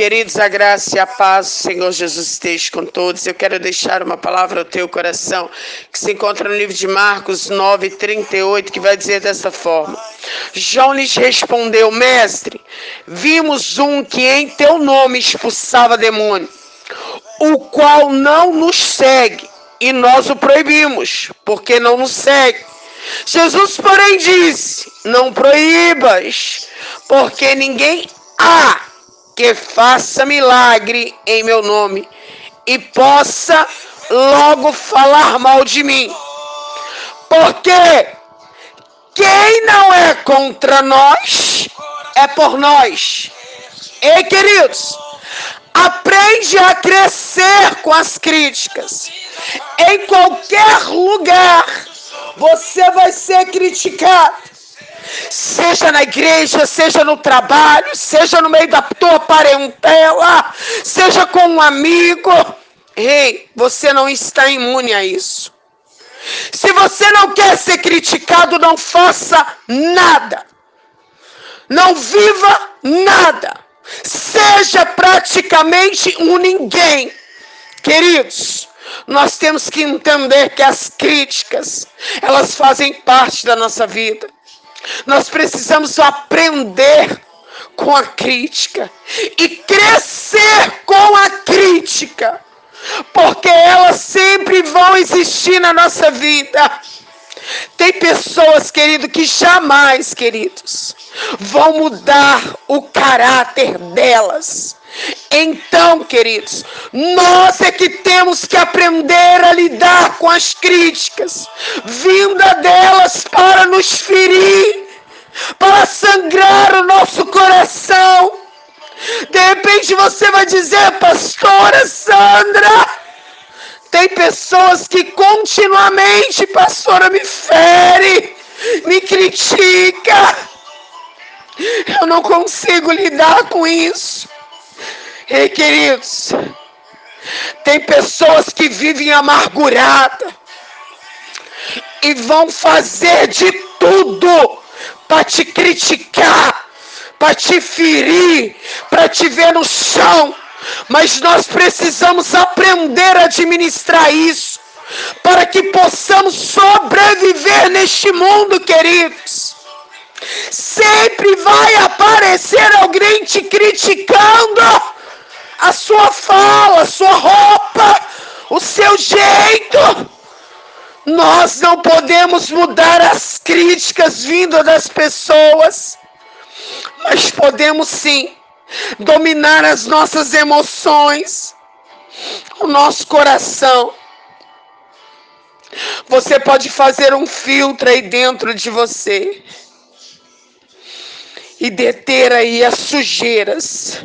Queridos, a graça e a paz do Senhor Jesus esteja com todos. Eu quero deixar uma palavra ao teu coração, que se encontra no livro de Marcos 9, 38, que vai dizer dessa forma: João lhes respondeu, mestre, vimos um que em teu nome expulsava demônio, o qual não nos segue, e nós o proibimos, porque não nos segue. Jesus, porém, disse: Não proíbas, porque ninguém há que faça milagre em meu nome e possa logo falar mal de mim. Porque quem não é contra nós é por nós. Ei, queridos, aprende a crescer com as críticas. Em qualquer lugar você vai ser criticado seja na igreja, seja no trabalho, seja no meio da tua parentela, seja com um amigo. Ei, você não está imune a isso. Se você não quer ser criticado, não faça nada. Não viva nada. Seja praticamente um ninguém. Queridos, nós temos que entender que as críticas, elas fazem parte da nossa vida. Nós precisamos aprender com a crítica e crescer com a crítica, porque elas sempre vão existir na nossa vida. Tem pessoas, querido, que jamais, queridos, vão mudar o caráter delas. Então, queridos, nós é que temos que aprender a lidar com as críticas, vinda delas para nos ferir, sangrar o nosso coração. De repente você vai dizer, pastora Sandra, tem pessoas que continuamente, pastora, me fere, me critica. Eu não consigo lidar com isso. Ei, queridos, tem pessoas que vivem amargurada e vão fazer de tudo para te criticar, para te ferir, para te ver no chão. Mas nós precisamos aprender a administrar isso para que possamos sobreviver neste mundo, queridos. Sempre vai aparecer alguém te criticando a sua fala, a sua roupa, o seu jeito. Nós não podemos mudar as críticas vindas das pessoas, mas podemos sim dominar as nossas emoções, o nosso coração. Você pode fazer um filtro aí dentro de você e deter aí as sujeiras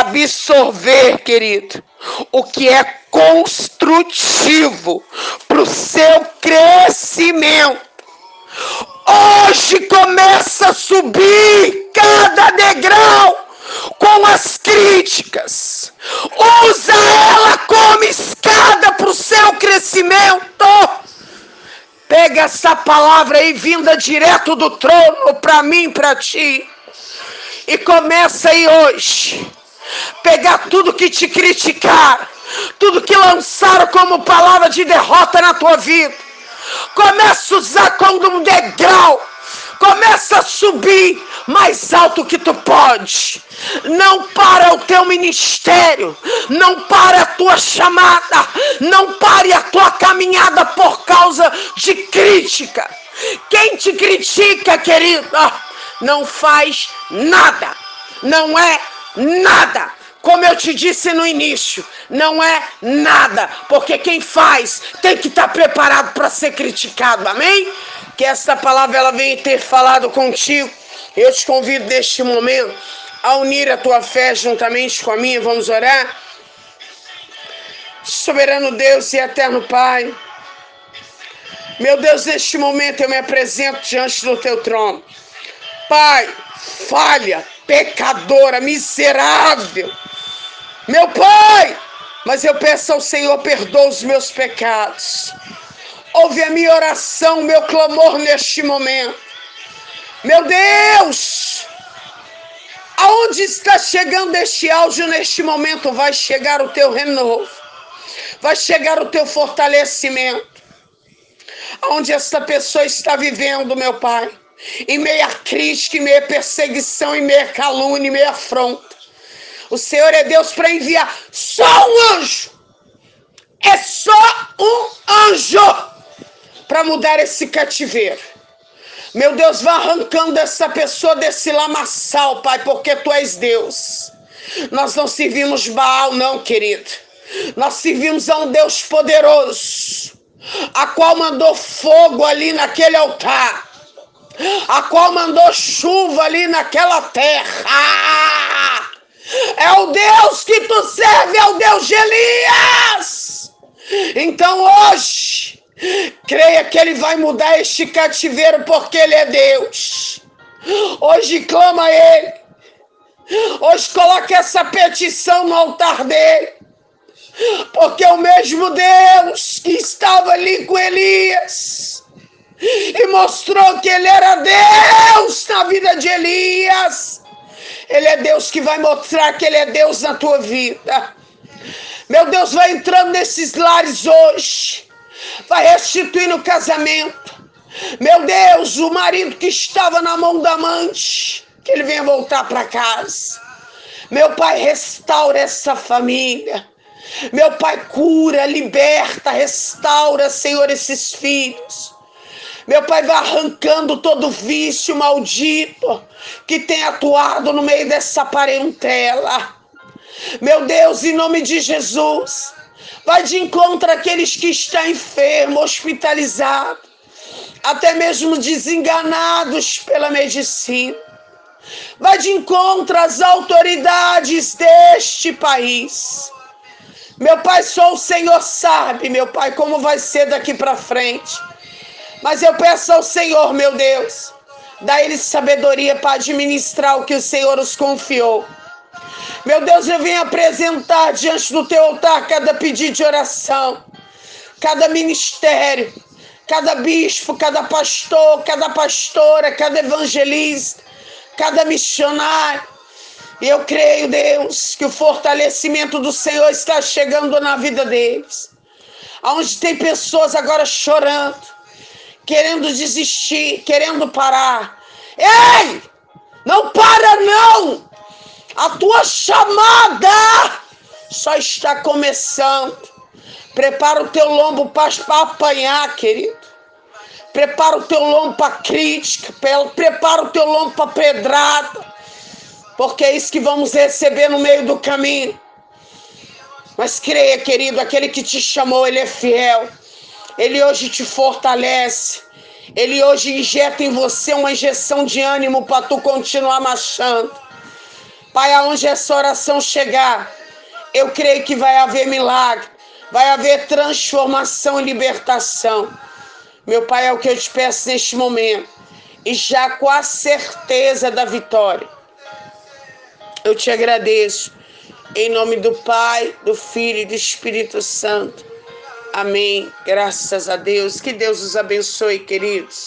absorver, querido, o que é construtivo para o seu crescimento. Hoje começa a subir cada degrau com as críticas. Usa ela como escada para o seu crescimento. Pega essa palavra aí vinda direto do trono para mim, para ti. E começa aí hoje pegar tudo que te criticaram, tudo que lançaram como palavra de derrota na tua vida. Começa a usar como um degrau. Começa a subir mais alto que tu pode. Não para o teu ministério. Não para a tua chamada. Não pare a tua caminhada por causa de crítica. Quem te critica, querida, não faz nada. Não é nada. Como eu te disse no início, não é nada, porque quem faz tem que estar preparado para ser criticado, amém? Que esta palavra ela venha ter falado contigo. Eu te convido neste momento a unir a tua fé juntamente com a minha. Vamos orar? Soberano Deus e eterno Pai, meu Deus, neste momento eu me apresento diante do teu trono. Pai, falha, pecadora, miserável. Meu Pai, mas eu peço ao Senhor, perdoa os meus pecados. Ouve a minha oração, meu clamor neste momento. Meu Deus, Aonde está chegando este áudio neste momento, vai chegar o teu renovo, vai chegar o teu fortalecimento. Aonde esta pessoa está vivendo, meu Pai, em meia crítica, em meia perseguição, em meia calúnia, em meia afronta. O Senhor é Deus para enviar só um anjo. É só um anjo para mudar esse cativeiro. Meu Deus, vá arrancando essa pessoa desse lamaçal, Pai, porque tu és Deus. Nós não servimos Baal, não, querido. Nós servimos a um Deus poderoso, a qual mandou fogo ali naquele altar, a qual mandou chuva ali naquela terra. É o Deus que tu serve, é o Deus de Elias. Então hoje, Creia que Ele vai mudar este cativeiro porque Ele é Deus. Hoje clama a Ele. Hoje coloque essa petição no altar dele. Porque o mesmo Deus que estava ali com Elias e mostrou que ele era Deus na vida de Elias. Ele é Deus que vai mostrar que ele é Deus na tua vida. Meu Deus vai entrando nesses lares hoje vai restituir no casamento. Meu Deus, o marido que estava na mão da amante, que ele venha voltar para casa. Meu Pai, restaura essa família. Meu Pai, cura, liberta, restaura, Senhor, esses filhos. Meu Pai, vai arrancando todo vício maldito que tem atuado no meio dessa parentela. Meu Deus, em nome de Jesus, Vai de encontro àqueles que estão enfermos, hospitalizados, até mesmo desenganados pela medicina. Vai de encontro às autoridades deste país. Meu Pai, só o Senhor sabe, meu Pai, como vai ser daqui para frente. Mas eu peço ao Senhor, meu Deus, dá eles sabedoria para administrar o que o Senhor os confiou. Meu Deus, eu venho apresentar diante do teu altar cada pedido de oração, cada ministério, cada bispo, cada pastor, cada pastora, cada evangelista, cada missionário. E eu creio, Deus, que o fortalecimento do Senhor está chegando na vida deles. Onde tem pessoas agora chorando, querendo desistir, querendo parar. Ei! Não para, não! A tua chamada só está começando. Prepara o teu lombo para apanhar, querido. Prepara o teu lombo para crítica. Prepara o teu lombo para pedrada. Porque é isso que vamos receber no meio do caminho. Mas creia, querido, aquele que te chamou, ele é fiel. Ele hoje te fortalece. Ele hoje injeta em você uma injeção de ânimo para tu continuar marchando. Pai, aonde essa oração chegar, eu creio que vai haver milagre, vai haver transformação e libertação. Meu Pai, é o que eu te peço neste momento, e já com a certeza da vitória. Eu te agradeço, em nome do Pai, do Filho e do Espírito Santo. Amém. Graças a Deus. Que Deus os abençoe, queridos.